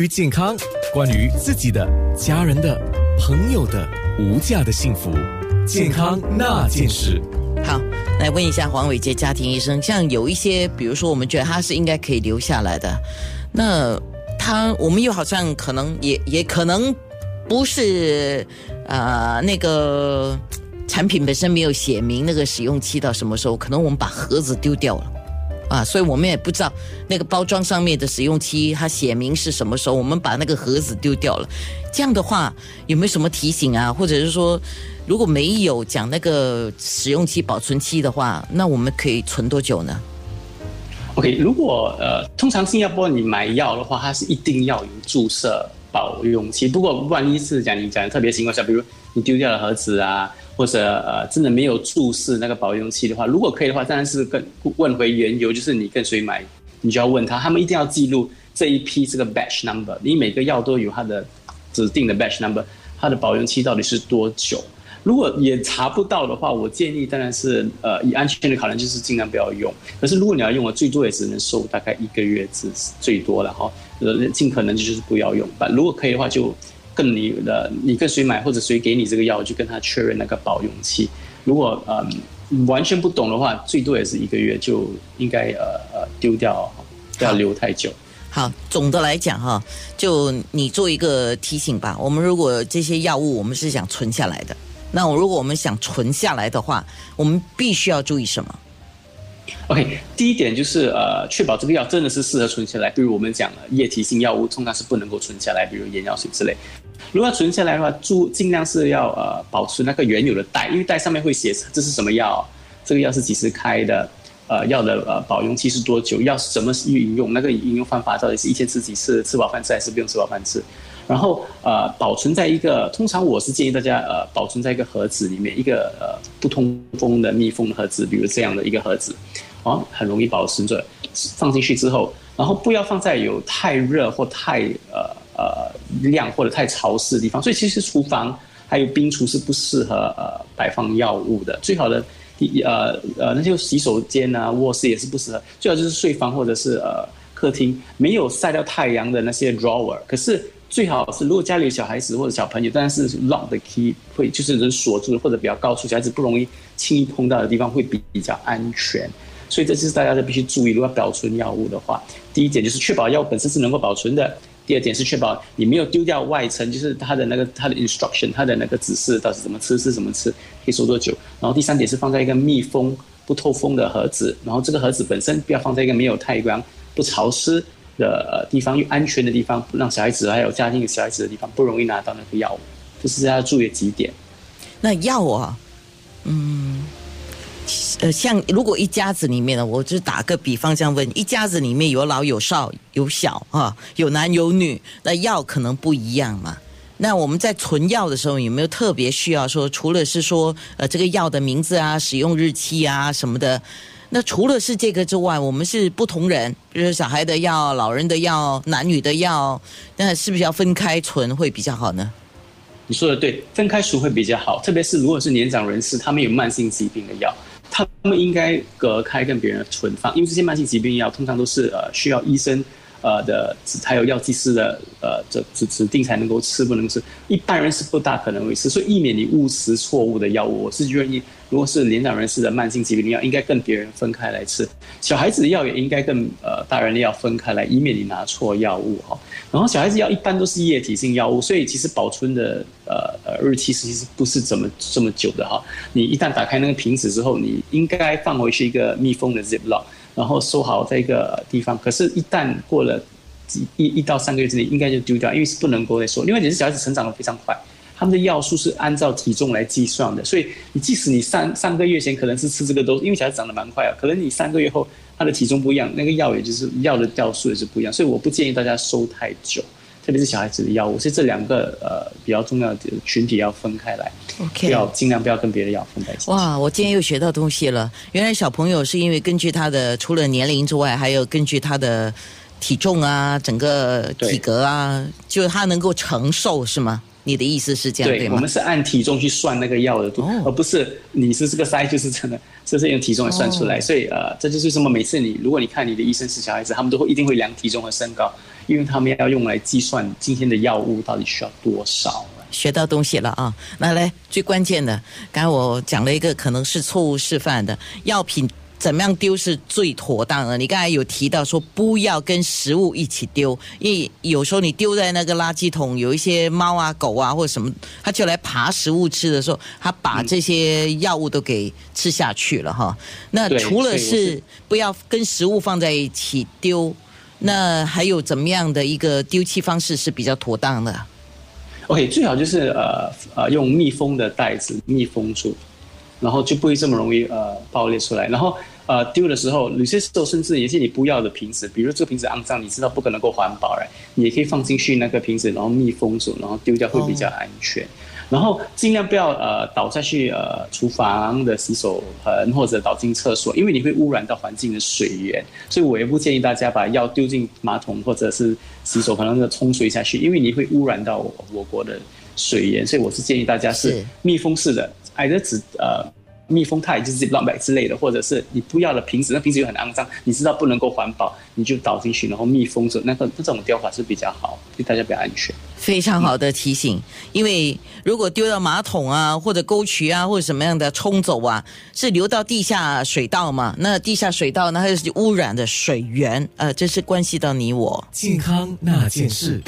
于健康，关于自己的、家人的、朋友的无价的幸福，健康那件事。好，来问一下黄伟杰家庭医生，像有一些，比如说我们觉得他是应该可以留下来的，那他我们又好像可能也也可能不是呃那个产品本身没有写明那个使用期到什么时候，可能我们把盒子丢掉了。啊，所以我们也不知道那个包装上面的使用期，它写明是什么时候，我们把那个盒子丢掉了。这样的话，有没有什么提醒啊？或者是说，如果没有讲那个使用期、保存期的话，那我们可以存多久呢？OK，如果呃，通常新加坡你买药的话，它是一定要有注射保用期。不过万一是讲你讲特别情况下，比如你丢掉了盒子啊。或者呃，真的没有注视那个保用期的话，如果可以的话，当然是跟问回原由，就是你跟谁买，你就要问他，他们一定要记录这一批这个 batch number，你每个药都有它的指定的 batch number，它的保用期到底是多久？如果也查不到的话，我建议当然是呃以安全的考量，就是尽量不要用。可是如果你要用，我最多也只能收大概一个月至最多了哈，呃尽可能就是不要用吧。如果可以的话就。跟你的你跟谁买或者谁给你这个药，就跟他确认那个保用期。如果嗯完全不懂的话，最多也是一个月，就应该呃呃丢掉，不要留太久。好，总的来讲哈，就你做一个提醒吧。我们如果这些药物我们是想存下来的，那我如果我们想存下来的话，我们必须要注意什么？OK，第一点就是呃，确保这个药真的是适合存下来。比如我们讲了液体性药物，通常是不能够存下来，比如眼药水之类。如果要存下来的话，注尽量是要呃保持那个原有的袋，因为袋上面会写这是什么药，这个药是几时开的，呃，药的呃保用期是多久，要什么运用，那个饮用方法到底是一天吃几次，吃饱饭吃还是不用吃饱饭吃。然后呃保存在一个，通常我是建议大家呃保存在一个盒子里面，一个呃不通风的密封盒子，比如这样的一个盒子。哦，很容易保存着，放进去之后，然后不要放在有太热或太呃呃亮或者太潮湿的地方。所以其实厨房还有冰橱是不适合呃摆放药物的。最好的呃呃那些洗手间啊、卧室也是不适合。最好就是睡房或者是呃客厅没有晒到太阳的那些 drawer。可是最好是如果家里有小孩子或者小朋友，但是 lock 的 key 会就是能锁住或者比较高处，小孩子不容易轻易碰到的地方会比比较安全。所以这就是大家都必须注意，如果要保存药物的话，第一点就是确保药物本身是能够保存的；第二点是确保你没有丢掉外层，就是它的那个它的 instruction，它的那个指示到底怎么吃是怎么吃，可以收多久。然后第三点是放在一个密封不透风的盒子，然后这个盒子本身不要放在一个没有太阳、不潮湿的地方，又安全的地方，让小孩子还有家庭小孩子的地方不容易拿到那个药物。这是要注意几点。那药啊，嗯。呃，像如果一家子里面呢，我就打个比方这样问：一家子里面有老有少有小啊，有男有女，那药可能不一样嘛。那我们在存药的时候，有没有特别需要说，除了是说呃这个药的名字啊、使用日期啊什么的，那除了是这个之外，我们是不同人，比如小孩的药、老人的药、男女的药，那是不是要分开存会比较好呢？你说的对，分开存会比较好，特别是如果是年长人士，他们有慢性疾病的药。他们应该隔开跟别人存放，因为这些慢性疾病药通常都是呃需要医生呃的还有药剂师的呃这指指定才能够吃，不能吃，一般人是不大可能会吃，所以避免你误食错误的药物，我是愿意。如果是年长人士的慢性疾病的药，应该跟别人分开来吃；小孩子的药也应该跟呃大人的药分开来，以免你拿错药物哈。然后小孩子药一般都是液体性药物，所以其实保存的呃呃日期其实不是怎么这么久的哈。你一旦打开那个瓶子之后，你应该放回去一个密封的 ziplock，然后收好在一个地方。可是，一旦过了几一一到三个月之内，应该就丢掉，因为是不能够再收。另外，也是小孩子成长的非常快。他们的药数是按照体重来计算的，所以你即使你上三个月前可能是吃这个都，因为小孩子长得蛮快啊，可能你三个月后他的体重不一样，那个药也就是药的掉数也是不一样，所以我不建议大家收太久，特别是小孩子的药物，所以这两个呃比较重要的群体要分开来，OK，要尽量不要跟别的药分在一起。哇，我今天又学到东西了，原来小朋友是因为根据他的除了年龄之外，还有根据他的体重啊，整个体格啊，就是他能够承受是吗？你的意思是这样对吗？我们是按体重去算那个药的度，而不是你是这个塞就是真的，这是用体重来算出来。所以呃，这就是什么？每次你如果你看你的医生是小孩子，他们都会一定会量体重和身高，因为他们要用来计算今天的药物到底需要多少。学到东西了啊！那来最关键的，刚才我讲了一个可能是错误示范的药品。怎么样丢是最妥当的？你刚才有提到说不要跟食物一起丢，因为有时候你丢在那个垃圾桶，有一些猫啊、狗啊或者什么，它就来爬食物吃的时候，它把这些药物都给吃下去了哈。那除了是不要跟食物放在一起丢，那还有怎么样的一个丢弃方式是比较妥当的？OK，最好就是呃呃用密封的袋子密封住。然后就不会这么容易呃爆裂出来。然后呃丢的时候，有些时候甚至有些你不要的瓶子，比如这个瓶子肮脏，你知道不可能够环保了，你也可以放进去那个瓶子，然后密封住，然后丢掉会比较安全。然后尽量不要呃倒下去呃厨房的洗手盆或者倒进厕所，因为你会污染到环境的水源。所以我也不建议大家把药丢进马桶或者是洗手盆那个冲水下去，因为你会污染到我国的水源。所以我是建议大家是密封式的。矮的纸呃，密封袋就是乱摆之类的，或者是你不要的瓶子，那瓶子又很肮脏，你知道不能够环保，你就倒进去，然后密封着，那个这种丢法是比较好，对大家比较安全。非常好的提醒，因为如果丢到马桶啊，或者沟渠啊，或者什么样的冲走啊，是流到地下水道嘛？那地下水道那它是污染的水源，呃，这是关系到你我健康那件事。